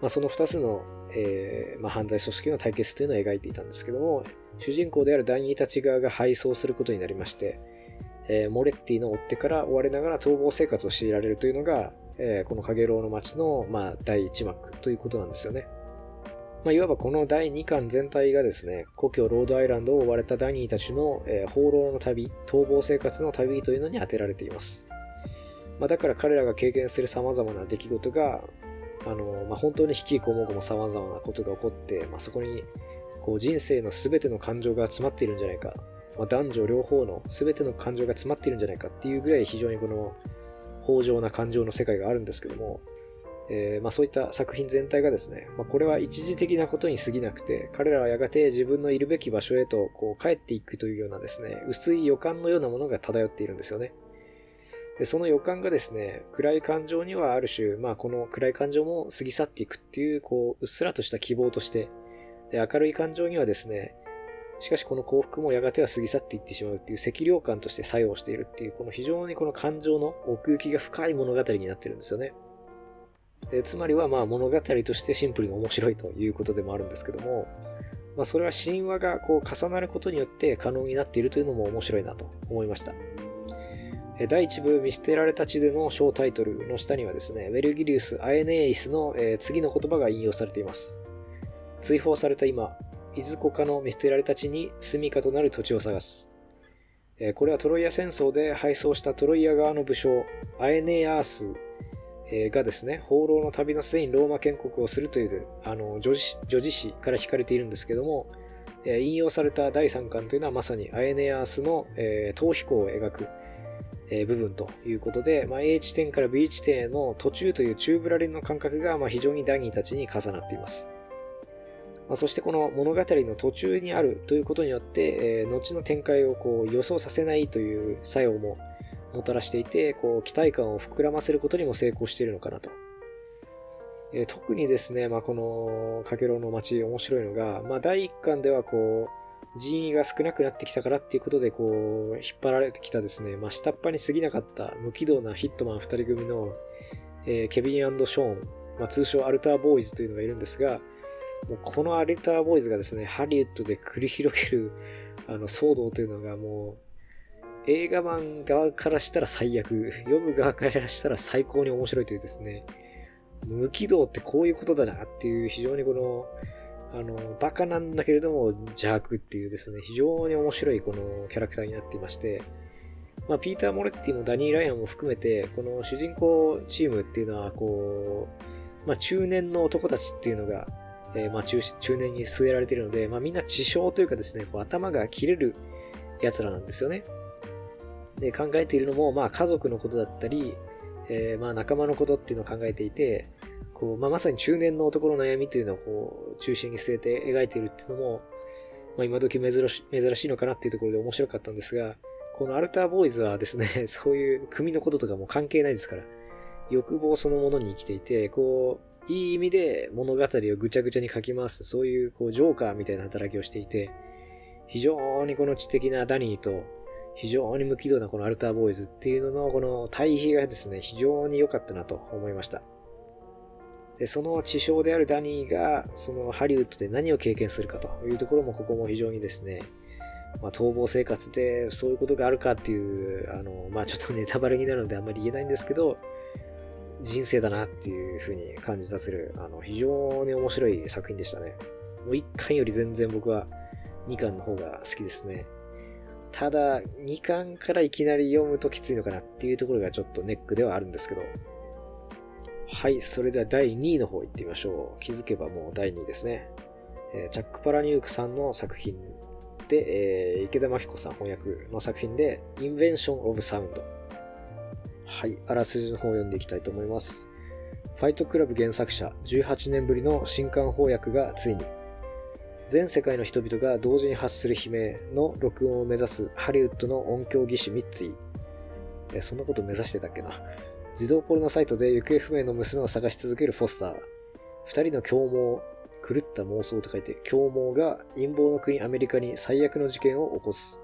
まあ、その二つの、えーまあ、犯罪組織の対決というのを描いていたんですけども、主人公であるダニーたち側が敗走することになりまして、えー、モレッティの追ってから追われながら逃亡生活を強いられるというのが、えー、このかげろうの街の、まあ、第1幕ということなんですよね。まあ、いわばこの第2巻全体がですね、故郷ロードアイランドを追われたダニーたちの、えー、放浪の旅、逃亡生活の旅というのに当てられています。まあ、だから彼らが経験する様々な出来事が、あの、まあ、本当に引きこもごも様々なことが起こって、まあ、そこにこう人生の全ての感情が詰まっているんじゃないかまあ、男女両方の全ての感情が詰まっているんじゃないかっていうぐらい非常にこの豊穣な感情の世界があるんですけども、えー、ま、そういった作品全体がですね、まあ、これは一時的なことに過ぎなくて、彼らはやがて自分のいるべき場所へとこう帰っていくというようなですね、薄い予感のようなものが漂っているんですよね。でその予感がですね、暗い感情にはある種、まあこの暗い感情も過ぎ去っていくっていう、こう、うっすらとした希望として、で明るい感情にはですね、しかしこの幸福もやがては過ぎ去っていってしまうっていう赤涼感として作用しているっていう、この非常にこの感情の奥行きが深い物語になってるんですよね。でつまりはまあ物語としてシンプルに面白いということでもあるんですけども、まあ、それは神話がこう重なることによって可能になっているというのも面白いなと思いました。第1部見捨てられた地での小タイトルの下にはですね、ウェルギリウス・アエネイスの、次の言葉が引用されています。追放された今、いずこかの見捨てられた地に住処となる土地を探す。これはトロイア戦争で敗走したトロイア側の武将、アエネアースがですね、放浪の旅の末にローマ建国をするというあの女児女児史から引かれているんですけども、引用された第3巻というのはまさにアエネアースの、えー、逃避行を描く、えー、部分ということで、まあ、A 地点から B 地点への途中という中ブラリンの感覚が、まあ、非常にダニーたちに重なっています。まあ、そしてこの物語の途中にあるということによって、えー、後の展開をこう予想させないという作用ももたらしていて、こう期待感を膨らませることにも成功しているのかなと。えー、特にですね、まあ、このかけろの街面白いのが、まあ、第1巻ではこう、人員が少なくなってきたからっていうことで、こう、引っ張られてきたですね、まあ、下っ端に過ぎなかった無軌道なヒットマン2人組の、えー、ケビンショーン、まあ、通称アルターボーイズというのがいるんですが、もうこのアルターボーイズがですね、ハリウッドで繰り広げるあの騒動というのがもう、映画版側からしたら最悪、読む側からしたら最高に面白いというですね、無軌道ってこういうことだなっていう非常にこの、あの、バカなんだけれども邪悪っていうですね、非常に面白いこのキャラクターになっていまして、まあ、ピーター・モレッティもダニー・ライアンも含めて、この主人公チームっていうのは、こう、まあ、中年の男たちっていうのが、えー、まあ中、中年に据えられているので、まあ、みんな智障というかですね、こう頭が切れる奴らなんですよね。で、考えているのも、まあ、家族のことだったり、えー、まあ、仲間のことっていうのを考えていて、こう、まあ、まさに中年の男の悩みというのをこう、中心に据えて描いているっていうのも、まあ、今時珍し珍しいのかなっていうところで面白かったんですが、このアルターボーイズはですね、そういう組のこととかも関係ないですから、欲望そのものに生きていて、こう、いい意味で物語をぐちゃぐちゃに書き回す、そういうこうジョーカーみたいな働きをしていて、非常にこの知的なダニーと、非常に無軌道なこのアルターボーイズっていうののこの対比がですね、非常に良かったなと思いました。で、その地匠であるダニーが、そのハリウッドで何を経験するかというところもここも非常にですね、まあ、逃亡生活でそういうことがあるかっていう、あの、まあちょっとネタバレになるのであんまり言えないんですけど、人生だなっていうふうに感じさせる、あの、非常に面白い作品でしたね。もう1巻より全然僕は2巻の方が好きですね。ただ、2巻からいきなり読むときついのかなっていうところがちょっとネックではあるんですけど。はい、それでは第2位の方行ってみましょう。気づけばもう第2位ですね。えー、チャック・パラニュークさんの作品で、えー、池田真紀子さん翻訳の作品で、Invention of Sound。はい、あらすじの方を読んでいきたいと思います。ファイトクラブ原作者18年ぶりの新刊翻訳がついに全世界の人々が同時に発する悲鳴の録音を目指すハリウッドの音響技師ミッツィ。え、そんなこと目指してたっけな。自動ポルノサイトで行方不明の娘を探し続けるフォスター。二人の凶暴、狂った妄想と書いて、凶暴が陰謀の国アメリカに最悪の事件を起こす。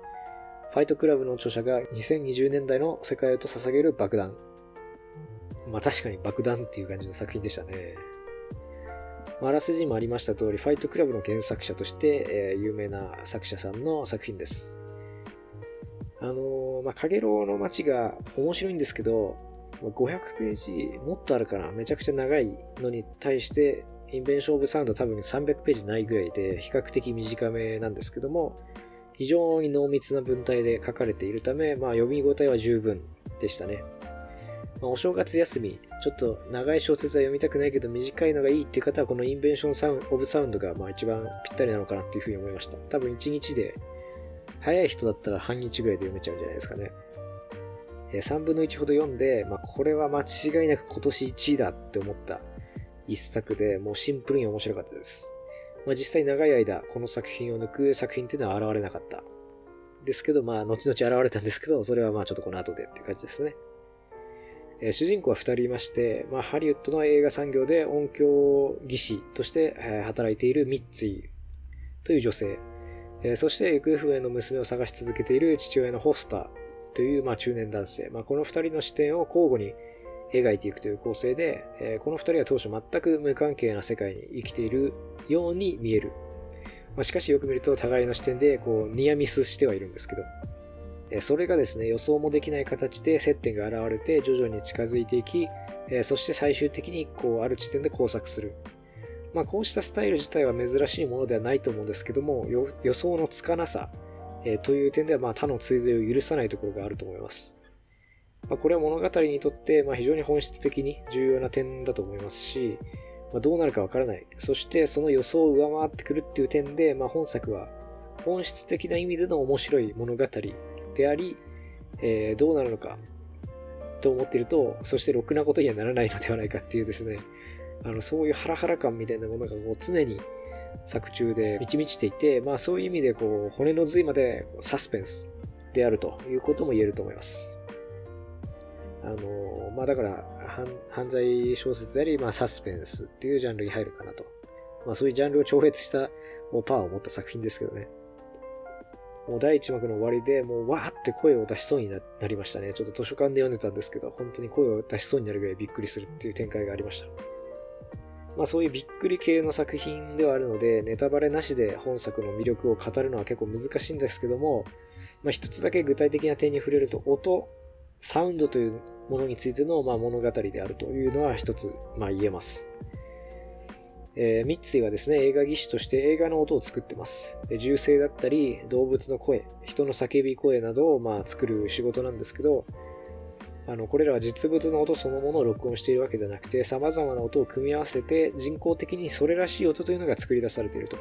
ファイトクラブの著者が2020年代の世界へと捧げる爆弾。まあ確かに爆弾っていう感じの作品でしたね。あらすじもありました通り、ファイトクラブの原作者として、えー、有名な作者さんの作品です。あのー、まあ、かげろうの街が面白いんですけど、500ページもっとあるかな。めちゃくちゃ長いのに対して、インベンション・オブ・サウンド多分300ページないぐらいで、比較的短めなんですけども、非常に濃密な文体で書かれているため、まあ、読み応えは十分でしたね。まあ、お正月休み、ちょっと長い小説は読みたくないけど短いのがいいっていう方は、このインベンションサウンオブサウンドがまあ一番ぴったりなのかなっていうふうに思いました。多分1日で早い人だったら半日ぐらいで読めちゃうんじゃないですかね。えー、3分の1ほど読んで、まあ、これは間違いなく今年1位だって思った一作で、もうシンプルに面白かったです。まあ、実際長い間、この作品を抜く作品っていうのは現れなかった。ですけど、まあ、後々現れたんですけど、それはまあちょっとこの後でっていう感じですね。えー、主人公は2人いまして、まあ、ハリウッドの映画産業で音響技師として、え、働いているミッツィという女性、えー、そして行方不明の娘を探し続けている父親のホスターという、まあ、中年男性、まあ、この2人の視点を交互に描いていくという構成で、えこの2人は当初全く無関係な世界に生きているように見える。まあ、しかしよく見ると互いの視点でこうニアミスしてはいるんですけど、それがですね、予想もできない形で接点が現れて徐々に近づいていき、そして最終的にこうある地点で交錯する。まあ、こうしたスタイル自体は珍しいものではないと思うんですけども、予想のつかなさ、えという点ではまあ他の追随を許さないところがあると思います。まあ、これは物語にとってまあ非常に本質的に重要な点だと思いますし、まあ、どうなるかわからない。そしてその予想を上回ってくるっていう点で、まあ、本作は本質的な意味での面白い物語であり、えー、どうなるのかと思っていると、そしてろくなことにはならないのではないかっていうですね、あのそういうハラハラ感みたいなものがこう常に作中で満ち満ちていて、まあそういう意味でこう骨の髄までサスペンスであるということも言えると思います。あの、まあだから犯罪小説であり、まあサスペンスっていうジャンルに入るかなと。まあそういうジャンルを超越したパワーを持った作品ですけどね。もう第1幕の終わりでもうわーって声を出しそうになりましたね。ちょっと図書館で読んでたんですけど、本当に声を出しそうになるぐらいびっくりするっていう展開がありました。まあそういうびっくり系の作品ではあるので、ネタバレなしで本作の魅力を語るのは結構難しいんですけども、まあ一つだけ具体的な点に触れると、音、サウンドというものについてのまあ物語であるというのは一つまあ言えます。えー、ミッツィはですね、映画技師として映画の音を作ってます。銃声だったり、動物の声、人の叫び声などをまあ作る仕事なんですけど、あの、これらは実物の音そのものを録音しているわけではなくて、様々な音を組み合わせて人工的にそれらしい音というのが作り出されていると。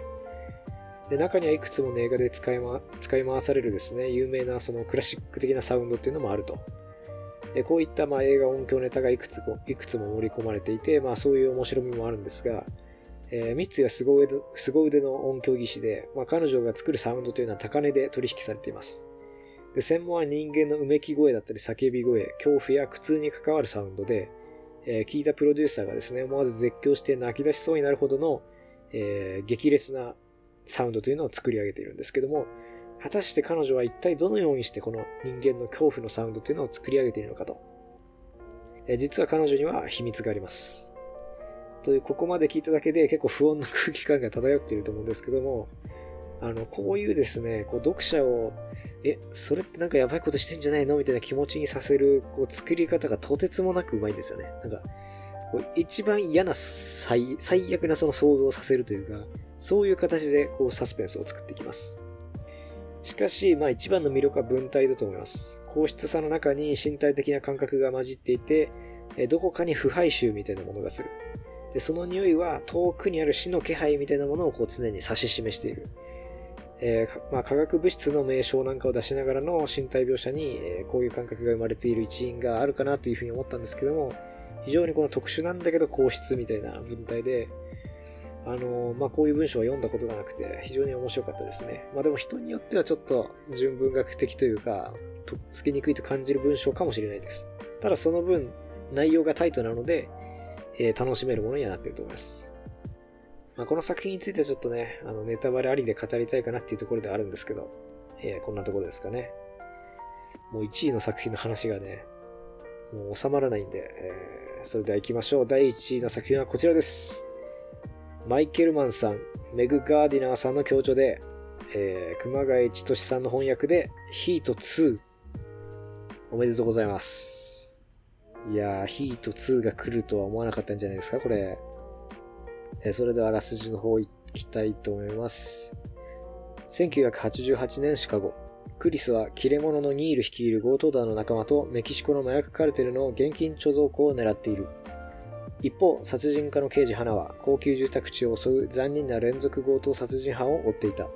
で中にはいくつもの映画で使い,、ま、使い回されるですね、有名なそのクラシック的なサウンドっていうのもあると。でこういったまあ映画音響ネタがいくつもいくつも盛り込まれていて、まあそういう面白みもあるんですが、えー、三井は凄腕凄腕の音響技師で、まあ、彼女が作るサウンドというのは高値で取引されています。で専門は人間のうめき声だったり叫び声、恐怖や苦痛に関わるサウンドで、えー、聞いたプロデューサーがですね、思わず絶叫して泣き出しそうになるほどの、えー、激烈なサウンドというのを作り上げているんですけども、果たして彼女は一体どのようにしてこの人間の恐怖のサウンドというのを作り上げているのかと。え、実は彼女には秘密があります。という、ここまで聞いただけで結構不穏な空気感が漂っていると思うんですけども、あの、こういうですね、こう読者を、え、それってなんかやばいことしてんじゃないのみたいな気持ちにさせる、こう作り方がとてつもなくうまいんですよね。なんか、一番嫌な最最悪なその想像をさせるというか、そういう形でこうサスペンスを作っていきます。しかし、まあ一番の魅力は文体だと思います。硬質さの中に身体的な感覚が混じっていて、どこかに腐敗臭みたいなものがする。で、その匂いは遠くにある死の気配みたいなものをこう常に指し示している。えー、まあ、化学物質の名称なんかを出しながらの身体描写に、え、こういう感覚が生まれている一因があるかなというふうに思ったんですけども、非常にこの特殊なんだけど硬質みたいな文体で、あの、まあ、こういう文章は読んだことがなくて、非常に面白かったですね。まあ、でも人によってはちょっと純文学的というか、とっつきにくいと感じる文章かもしれないです。ただその分、内容がタイトなので、えー、楽しめるものにはなっていると思います。まあ、この作品についてはちょっとね、あのネタバレありで語りたいかなっていうところではあるんですけど、えー、こんなところですかね。もう1位の作品の話がね、もう収まらないんで、えー、それでは行きましょう。第1位の作品はこちらです。マイケルマンさん、メグ・ガーディナーさんの協調で、えー、熊谷千歳さんの翻訳で、ヒート2。おめでとうございます。いやー、ヒート2が来るとは思わなかったんじゃないですか、これ。えそれではあらすじの方行きたいと思います。1988年シカゴ。クリスは切れ者のニール率いる強盗団の仲間とメキシコの麻薬カルテルの現金貯蔵庫を狙っている。一方、殺人家の刑事花は高級住宅地を襲う残忍な連続強盗殺人犯を追っていた。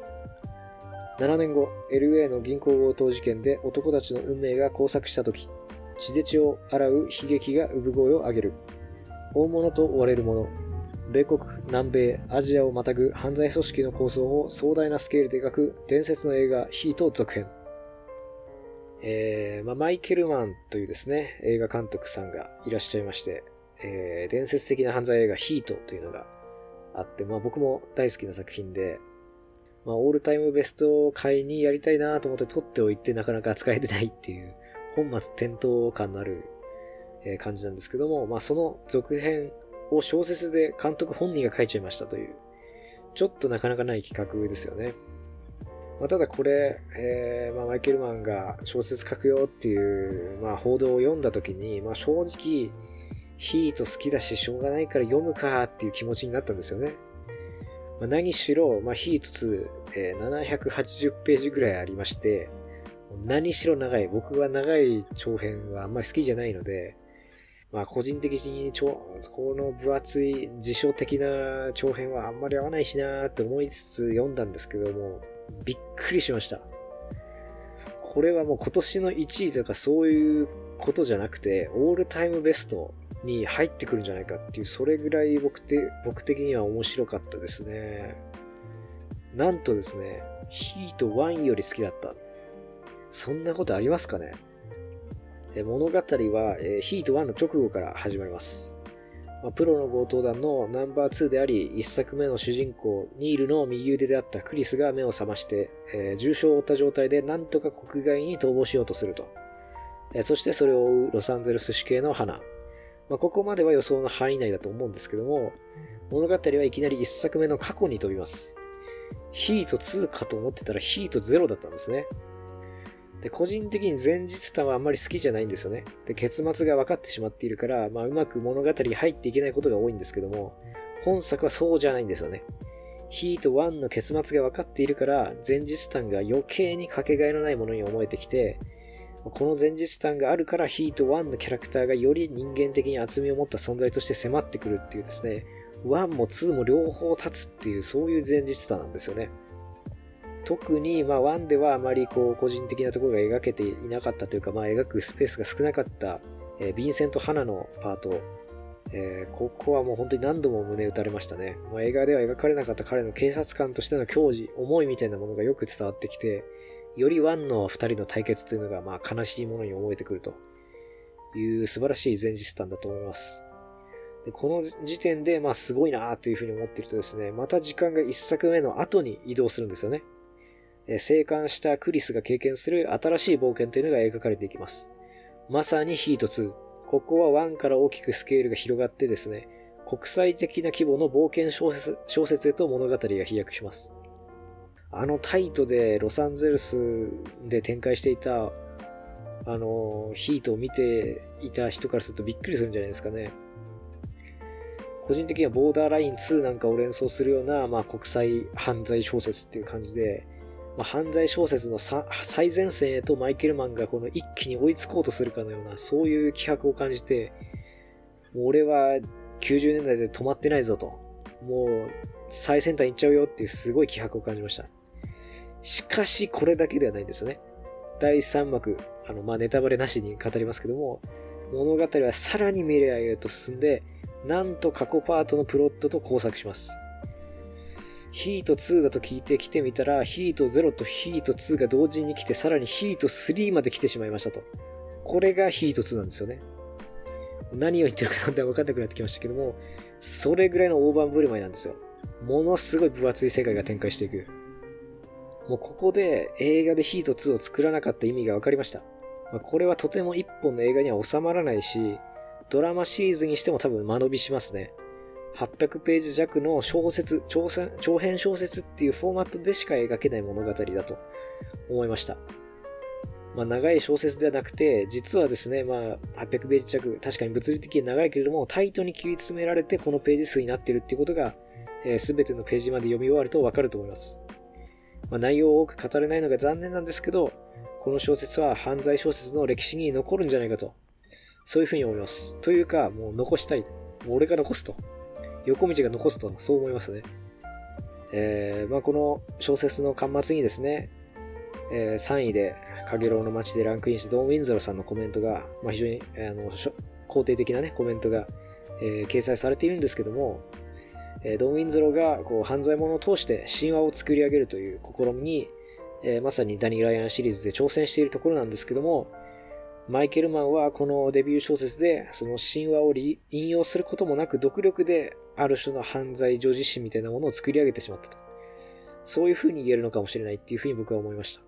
7年後、LA の銀行強盗事件で男たちの運命が交錯した時、血で血を洗う悲劇が産声を上げる。大物と追われる者。米国、南米、アジアをまたぐ犯罪組織の構想を壮大なスケールで描く伝説の映画ヒート続編。えーまあ、マイケルマンというですね、映画監督さんがいらっしゃいまして、えー、伝説的な犯罪映画ヒートというのがあって、まあ僕も大好きな作品で、まあオールタイムベスト会にやりたいなと思って撮っておいてなかなか扱えてないっていう本末転倒感のある、感じなんですけども、まあその続編を小説で監督本人が書いちゃいましたという、ちょっとなかなかない企画ですよね。まあ、ただこれ、えー、まあ、マイケルマンが小説書くよっていう、まあ、報道を読んだ時に、まあ、正直、ヒート好きだししょうがないから読むかっていう気持ちになったんですよね。まあ、何しろ、まあ、ヒート2、えー、780ページぐらいありまして、何しろ長い。僕は長い長編はあんまり好きじゃないので、まあ個人的にこの分厚い辞書的な長編はあんまり合わないしなーって思いつつ読んだんですけども、びっくりしました。これはもう今年の1位とかそういうことじゃなくて、オールタイムベストに入ってくるんじゃないかっていう、それぐらい僕て僕的には面白かったですね。なんとですね、ヒート1より好きだった。そんなことありますかね？物語は、えヒート1の直後から始まります。まあ、プロの強盗団のナンバー2であり、1作目の主人公、ニールの右腕であったクリスが目を覚まして、えー、重傷を負った状態でなんとか国外に逃亡しようとすると。えー、そしてそれを追うロサンゼルス市警の花。まあ、ここまでは予想の範囲内だと思うんですけども、物語はいきなり1作目の過去に飛びます。ヒート2かと思ってたらヒート0だったんですね。で、個人的に前日談はあんまり好きじゃないんですよね。で、結末が分かってしまっているから、まあ、うまく物語に入っていけないことが多いんですけども、本作はそうじゃないんですよね。ヒート1の結末が分かっているから、前日談が余計にかけがえのないものに思えてきて、この前日談があるからヒート1のキャラクターがより人間的に厚みを持った存在として迫ってくるっていうですね、1も2も両方立つっていうそういう前日談なんですよね。特に、まあ、1ではあまりこう、個人的なところが描けていなかったというか、まあ、描くスペースが少なかった、えー、ヴィンセント・ハナのパート、えー、ここはもう本当に何度も胸打たれましたね。まあ、映画では描かれなかった彼の警察官としての矜持、思いみたいなものがよく伝わってきて、より1の2人の対決というのが、まあ、悲しいものに思えてくるという素晴らしい前日談だと思います。でこの時点で、まあ、すごいなというふうに思っているとですね、また時間が1作目の後に移動するんですよね。生還したクリスが経験する新しい冒険というのが描かれていきます。まさにヒート2。ここは1から大きくスケールが広がってですね、国際的な規模の冒険小説小説へと物語が飛躍します。あのタイトでロサンゼルスで展開していた、あの、ヒートを見ていた人からするとびっくりするんじゃないですかね。個人的にはボーダーライン2なんかを連想するような、まあ、国際犯罪小説っていう感じで、まあ、犯罪小説の最前線へとマイケルマンがこの一気に追いつこうとするかのような、そういう気迫を感じて、もう俺は90年代で止まってないぞと。もう最先端行っちゃうよっていうすごい気迫を感じました。しかしこれだけではないんですよね。第3幕、あの、まあ、ネタバレなしに語りますけども、物語はさらに未来へと進んで、なんと過去パートのプロットと交錯します。ヒート2だと聞いて来てみたら、ヒート0とヒート2が同時に来て、さらにヒート3まで来てしまいましたと。これがヒート2なんですよね。何を言ってるかなんて分かんなくなってきましたけども、それぐらいの大盤振る舞いなんですよ。ものすごい分厚い世界が展開していく。もうここで映画でヒート2を作らなかった意味が分かりました。まあ、これはとても一本の映画には収まらないし、ドラマシリーズにしても多分間延びしますね。800ページ弱の小説長、編小説っていうフォーマットでしか描けない物語だと思いました。まあ、長い小説ではなくて、実はですね、まあ、800ページ弱、確かに物理的に長いけれども、タイトに切り詰められてこのページ数になってるっていうことが、えー、べ、てのページまで読み終わるとわかると思います。まあ、内容を多く語れないのが残念なんですけど、この小説は犯罪小説の歴史に残るんじゃないかと、そういうふうに思います。というか、もう残したい。もう俺が残すと。横道が残すと、そう思いますね。えー、まあ、この小説の巻末にですね、えー、3位で、かげろうの街でランクインしたドン・ウィンズローさんのコメントが、まあ、非常に、あの、肯定的なね、コメントが、えー、掲載されているんですけども、え、ドン・ウィンズローがこう犯罪者を通して神話を作り上げるという試みに、え、まさにダニー・ライアンシリーズで挑戦しているところなんですけども、マイケルマンはこのデビュー小説でその神話を引用することもなく独力である種の犯罪女子誌みたいなものを作り上げてしまったと。そういう風に言えるのかもしれないっていう風に僕は思いました。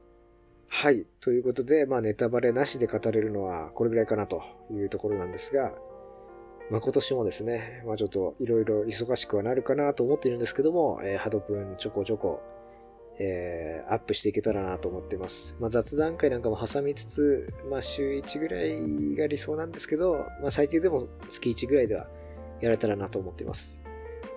はい。ということで、まあネタバレなしで語れるのはこれぐらいかなというところなんですが、まあ今年もですね、まあちょっといろいろ忙しくはなるかなと思っているんですけども、えー、ハドプンちょこちょこえー、アップしていけたらなと思っています。まあ、雑談会なんかも挟みつつ、まあ、週1ぐらいが理想なんですけど、まあ、最低でも月1ぐらいではやれたらなと思っています。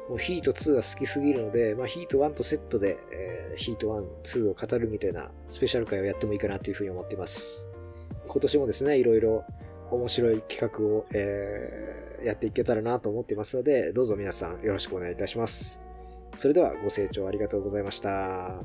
もうヒート2は好きすぎるので、まあ、ヒート1とセットで、えー、ヒート1、2を語るみたいなスペシャル会をやってもいいかなというふうに思っています。今年もですね、いろいろ面白い企画を、えー、やっていけたらなと思っていますので、どうぞ皆さんよろしくお願いいたします。それではご清聴ありがとうございました。